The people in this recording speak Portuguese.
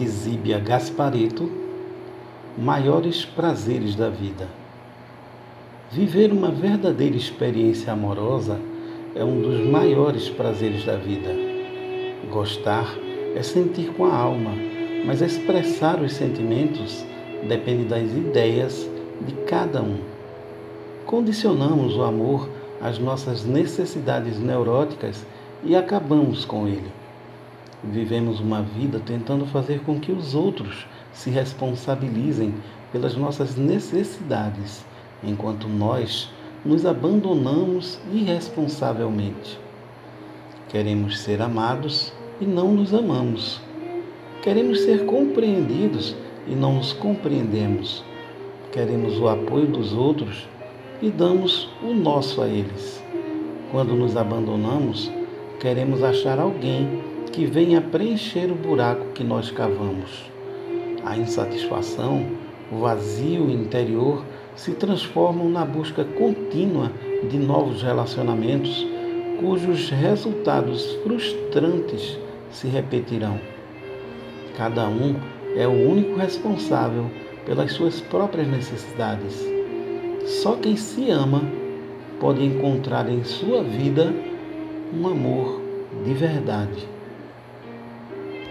de Zíbia Gaspareto, maiores prazeres da vida. Viver uma verdadeira experiência amorosa é um dos maiores prazeres da vida. Gostar é sentir com a alma, mas expressar os sentimentos depende das ideias de cada um. Condicionamos o amor às nossas necessidades neuróticas e acabamos com ele. Vivemos uma vida tentando fazer com que os outros se responsabilizem pelas nossas necessidades, enquanto nós nos abandonamos irresponsavelmente. Queremos ser amados e não nos amamos. Queremos ser compreendidos e não nos compreendemos. Queremos o apoio dos outros e damos o nosso a eles. Quando nos abandonamos, queremos achar alguém que venha preencher o buraco que nós cavamos. A insatisfação, o vazio interior se transformam na busca contínua de novos relacionamentos cujos resultados frustrantes se repetirão. Cada um é o único responsável pelas suas próprias necessidades. Só quem se ama pode encontrar em sua vida um amor de verdade.